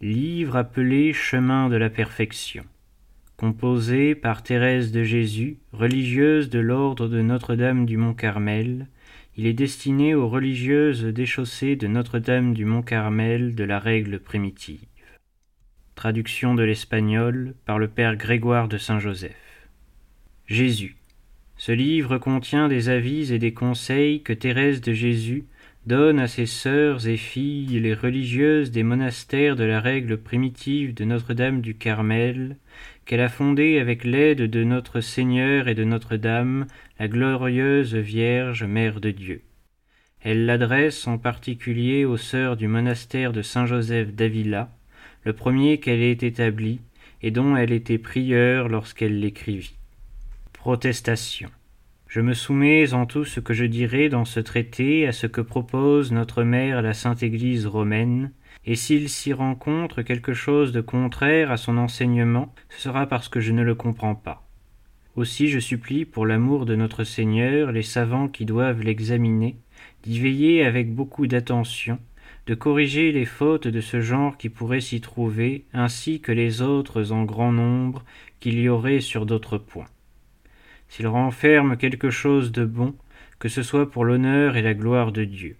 Livre appelé Chemin de la perfection. Composé par Thérèse de Jésus, religieuse de l'ordre de Notre-Dame du Mont-Carmel, il est destiné aux religieuses déchaussées de Notre-Dame du Mont-Carmel de la règle primitive. Traduction de l'espagnol par le Père Grégoire de Saint-Joseph. Jésus. Ce livre contient des avis et des conseils que Thérèse de Jésus donne à ses sœurs et filles les religieuses des monastères de la règle primitive de Notre-Dame du Carmel, qu'elle a fondée avec l'aide de notre Seigneur et de Notre-Dame, la glorieuse Vierge Mère de Dieu. Elle l'adresse en particulier aux sœurs du monastère de Saint-Joseph d'Avila, le premier qu'elle ait établi, et dont elle était prieure lorsqu'elle l'écrivit. Protestation. Je me soumets en tout ce que je dirai dans ce traité à ce que propose notre mère la Sainte Église romaine, et s'il s'y rencontre quelque chose de contraire à son enseignement, ce sera parce que je ne le comprends pas. Aussi je supplie, pour l'amour de notre Seigneur, les savants qui doivent l'examiner, d'y veiller avec beaucoup d'attention, de corriger les fautes de ce genre qui pourraient s'y trouver, ainsi que les autres en grand nombre qu'il y aurait sur d'autres points s'il renferme quelque chose de bon, que ce soit pour l'honneur et la gloire de Dieu,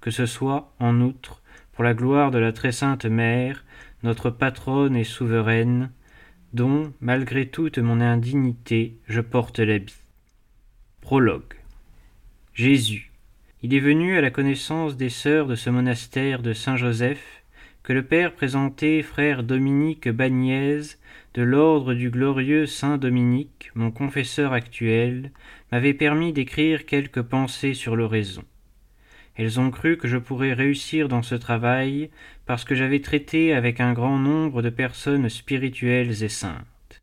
que ce soit, en outre, pour la gloire de la très sainte Mère, notre patronne et souveraine, dont, malgré toute mon indignité, je porte l'habit. Prologue. Jésus. Il est venu à la connaissance des sœurs de ce monastère de Saint-Joseph, que le Père présentait frère Dominique Bagnès de l'ordre du glorieux Saint Dominique, mon confesseur actuel, m'avait permis d'écrire quelques pensées sur l'oraison. Elles ont cru que je pourrais réussir dans ce travail parce que j'avais traité avec un grand nombre de personnes spirituelles et saintes.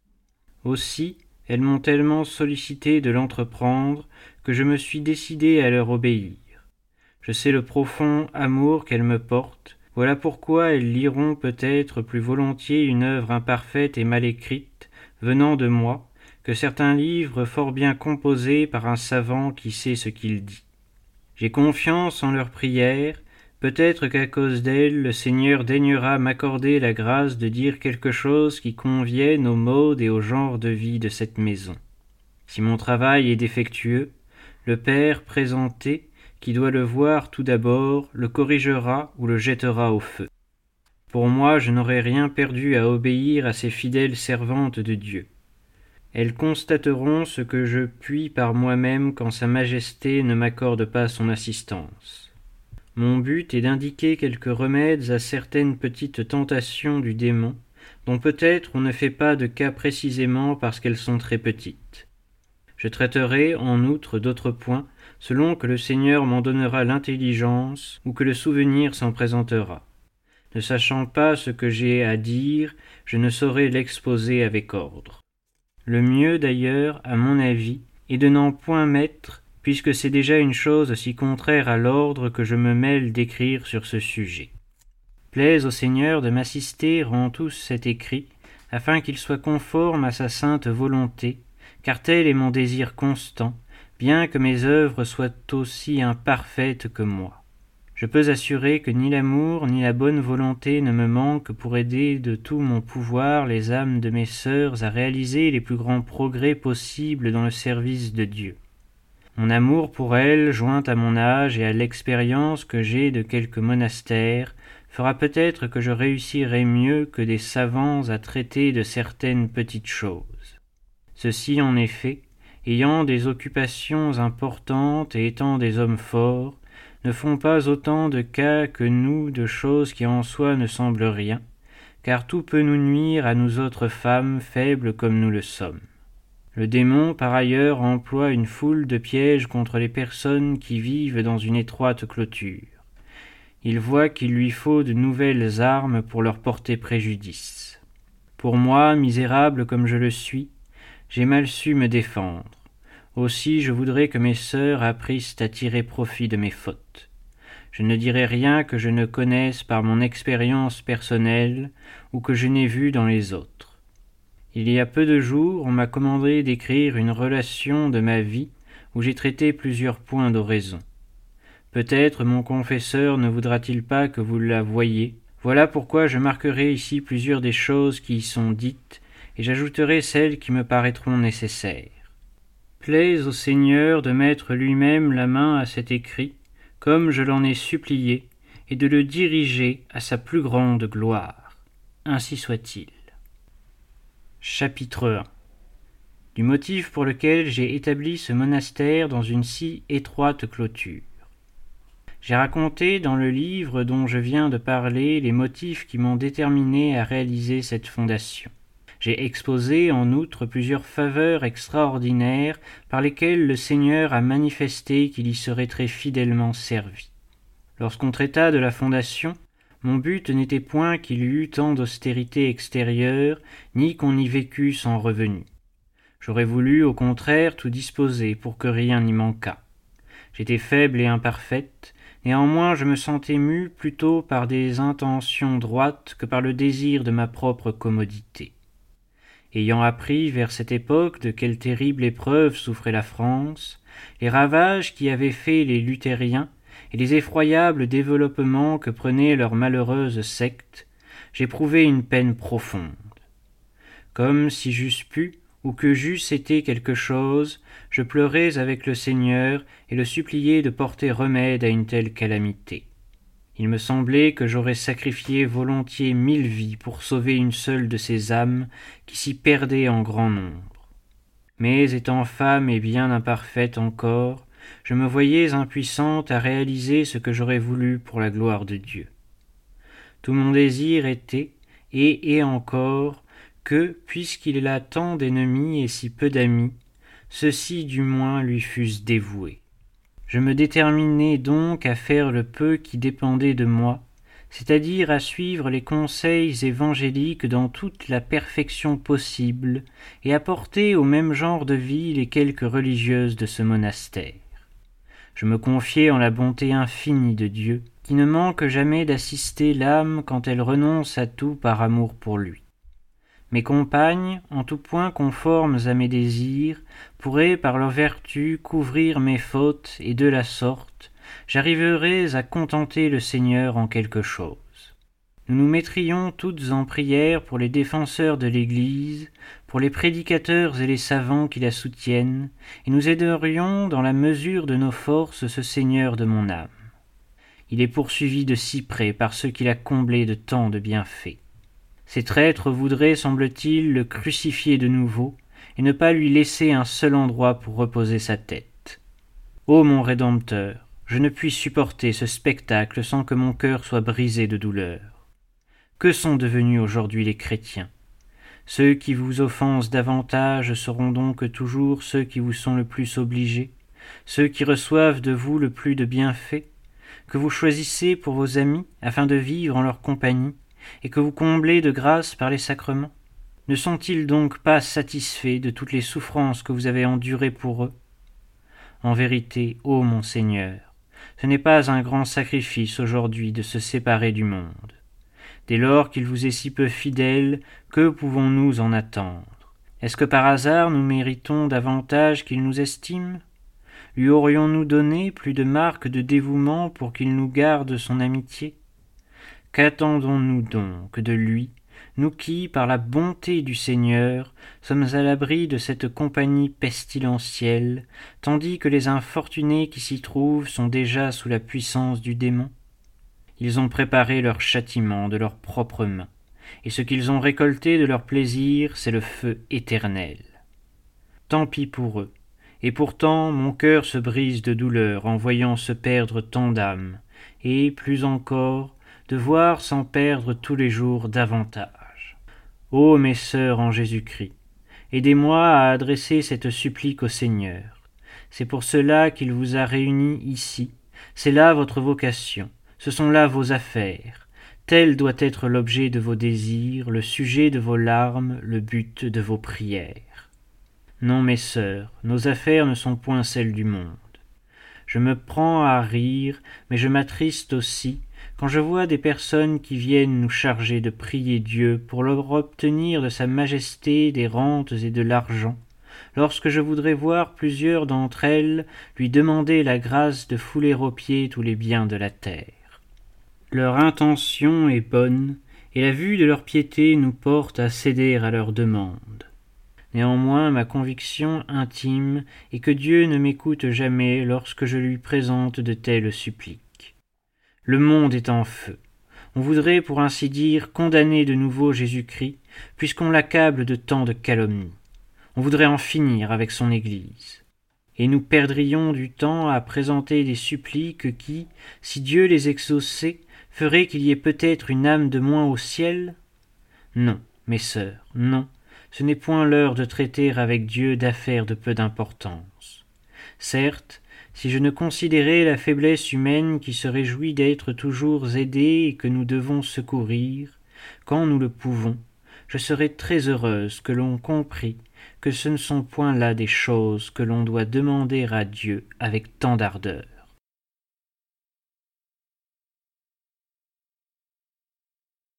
Aussi, elles m'ont tellement sollicité de l'entreprendre que je me suis décidé à leur obéir. Je sais le profond amour qu'elles me portent, voilà pourquoi elles liront peut-être plus volontiers une œuvre imparfaite et mal écrite, venant de moi, que certains livres fort bien composés par un savant qui sait ce qu'il dit. J'ai confiance en leurs prières, peut-être qu'à cause d'elles le Seigneur daignera m'accorder la grâce de dire quelque chose qui convienne aux modes et au genre de vie de cette maison. Si mon travail est défectueux, le Père présenté qui doit le voir tout d'abord, le corrigera ou le jettera au feu. Pour moi, je n'aurai rien perdu à obéir à ces fidèles servantes de Dieu. Elles constateront ce que je puis par moi-même quand Sa Majesté ne m'accorde pas son assistance. Mon but est d'indiquer quelques remèdes à certaines petites tentations du démon, dont peut-être on ne fait pas de cas précisément parce qu'elles sont très petites. Je traiterai en outre d'autres points selon que le Seigneur m'en donnera l'intelligence ou que le souvenir s'en présentera. Ne sachant pas ce que j'ai à dire, je ne saurais l'exposer avec ordre. Le mieux d'ailleurs, à mon avis, est de n'en point mettre, puisque c'est déjà une chose si contraire à l'ordre que je me mêle d'écrire sur ce sujet. Plaise au Seigneur de m'assister en tout cet écrit, afin qu'il soit conforme à sa sainte volonté, car tel est mon désir constant, bien que mes œuvres soient aussi imparfaites que moi. Je peux assurer que ni l'amour ni la bonne volonté ne me manquent pour aider de tout mon pouvoir les âmes de mes sœurs à réaliser les plus grands progrès possibles dans le service de Dieu. Mon amour pour elles, joint à mon âge et à l'expérience que j'ai de quelques monastères, fera peut-être que je réussirai mieux que des savants à traiter de certaines petites choses. Ceci, en effet, ayant des occupations importantes et étant des hommes forts, ne font pas autant de cas que nous de choses qui en soi ne semblent rien, car tout peut nous nuire à nous autres femmes faibles comme nous le sommes. Le démon, par ailleurs, emploie une foule de pièges contre les personnes qui vivent dans une étroite clôture. Il voit qu'il lui faut de nouvelles armes pour leur porter préjudice. Pour moi, misérable comme je le suis, j'ai mal su me défendre. Aussi je voudrais que mes sœurs apprissent à tirer profit de mes fautes. Je ne dirai rien que je ne connaisse par mon expérience personnelle ou que je n'ai vu dans les autres. Il y a peu de jours, on m'a commandé d'écrire une relation de ma vie où j'ai traité plusieurs points d'oraison. Peut-être mon confesseur ne voudra-t-il pas que vous la voyiez, Voilà pourquoi je marquerai ici plusieurs des choses qui y sont dites, et j'ajouterai celles qui me paraîtront nécessaires. Plaise au Seigneur de mettre lui-même la main à cet écrit, comme je l'en ai supplié, et de le diriger à sa plus grande gloire. Ainsi soit-il. Chapitre 1 Du motif pour lequel j'ai établi ce monastère dans une si étroite clôture. J'ai raconté dans le livre dont je viens de parler les motifs qui m'ont déterminé à réaliser cette fondation. J'ai exposé en outre plusieurs faveurs extraordinaires par lesquelles le Seigneur a manifesté qu'il y serait très fidèlement servi. Lorsqu'on traita de la fondation, mon but n'était point qu'il y eût tant d'austérité extérieure, ni qu'on y vécût sans revenu. J'aurais voulu, au contraire, tout disposer pour que rien n'y manquât. J'étais faible et imparfaite, Néanmoins, je me sentais mu plutôt par des intentions droites que par le désir de ma propre commodité. Ayant appris vers cette époque de quelle terrible épreuve souffrait la France, les ravages qu'y avaient faits les luthériens et les effroyables développements que prenait leur malheureuse secte, j'éprouvai une peine profonde. Comme si j'eusse pu, ou que j'eusse été quelque chose, je pleurais avec le Seigneur et le suppliais de porter remède à une telle calamité. Il me semblait que j'aurais sacrifié volontiers mille vies pour sauver une seule de ces âmes qui s'y perdaient en grand nombre. Mais étant femme et bien imparfaite encore, je me voyais impuissante à réaliser ce que j'aurais voulu pour la gloire de Dieu. Tout mon désir était, et est encore, que, puisqu'il a tant d'ennemis et si peu d'amis, ceux-ci du moins lui fussent dévoués. Je me déterminai donc à faire le peu qui dépendait de moi, c'est-à-dire à suivre les conseils évangéliques dans toute la perfection possible, et à porter au même genre de vie les quelques religieuses de ce monastère. Je me confiai en la bonté infinie de Dieu, qui ne manque jamais d'assister l'âme quand elle renonce à tout par amour pour lui. Mes compagnes, en tout point conformes à mes désirs, pourraient par leur vertu couvrir mes fautes, et de la sorte, j'arriverais à contenter le Seigneur en quelque chose. Nous nous mettrions toutes en prière pour les défenseurs de l'Église, pour les prédicateurs et les savants qui la soutiennent, et nous aiderions dans la mesure de nos forces ce Seigneur de mon âme. Il est poursuivi de si près par ceux qu'il a comblé de tant de bienfaits. Ces traîtres voudraient, semble-t-il, le crucifier de nouveau, et ne pas lui laisser un seul endroit pour reposer sa tête. Ô mon Rédempteur, je ne puis supporter ce spectacle sans que mon cœur soit brisé de douleur. Que sont devenus aujourd'hui les chrétiens? Ceux qui vous offensent davantage seront donc toujours ceux qui vous sont le plus obligés, ceux qui reçoivent de vous le plus de bienfaits, que vous choisissez pour vos amis afin de vivre en leur compagnie, et que vous comblez de grâce par les sacrements. Ne sont-ils donc pas satisfaits de toutes les souffrances que vous avez endurées pour eux? En vérité, ô mon Seigneur, ce n'est pas un grand sacrifice aujourd'hui de se séparer du monde. Dès lors qu'il vous est si peu fidèle, que pouvons-nous en attendre? Est-ce que par hasard nous méritons davantage qu'il nous estime? Lui aurions-nous donné plus de marques de dévouement pour qu'il nous garde son amitié? Qu'attendons-nous donc de lui, nous qui, par la bonté du Seigneur, sommes à l'abri de cette compagnie pestilentielle, tandis que les infortunés qui s'y trouvent sont déjà sous la puissance du démon? Ils ont préparé leur châtiment de leurs propres mains, et ce qu'ils ont récolté de leur plaisir, c'est le feu éternel. Tant pis pour eux, et pourtant mon cœur se brise de douleur en voyant se perdre tant d'âmes, et, plus encore, de voir s'en perdre tous les jours davantage. Ô mes sœurs en Jésus-Christ, aidez-moi à adresser cette supplique au Seigneur. C'est pour cela qu'il vous a réunis ici, c'est là votre vocation, ce sont là vos affaires. Tel doit être l'objet de vos désirs, le sujet de vos larmes, le but de vos prières. Non, mes sœurs, nos affaires ne sont point celles du monde. Je me prends à rire, mais je m'attriste aussi, quand je vois des personnes qui viennent nous charger de prier Dieu pour leur obtenir de sa majesté des rentes et de l'argent, lorsque je voudrais voir plusieurs d'entre elles lui demander la grâce de fouler aux pieds tous les biens de la terre. Leur intention est bonne, et la vue de leur piété nous porte à céder à leurs demandes. Néanmoins, ma conviction intime est que Dieu ne m'écoute jamais lorsque je lui présente de telles suppliques. Le monde est en feu. On voudrait, pour ainsi dire, condamner de nouveau Jésus-Christ, puisqu'on l'accable de tant de calomnies. On voudrait en finir avec son Église. Et nous perdrions du temps à présenter des suppliques qui, si Dieu les exauçait, feraient qu'il y ait peut-être une âme de moins au ciel? Non, mes sœurs, non, ce n'est point l'heure de traiter avec Dieu d'affaires de peu d'importance. Certes, si je ne considérais la faiblesse humaine qui se réjouit d'être toujours aidée et que nous devons secourir, quand nous le pouvons, je serais très heureuse que l'on comprît que ce ne sont point là des choses que l'on doit demander à Dieu avec tant d'ardeur.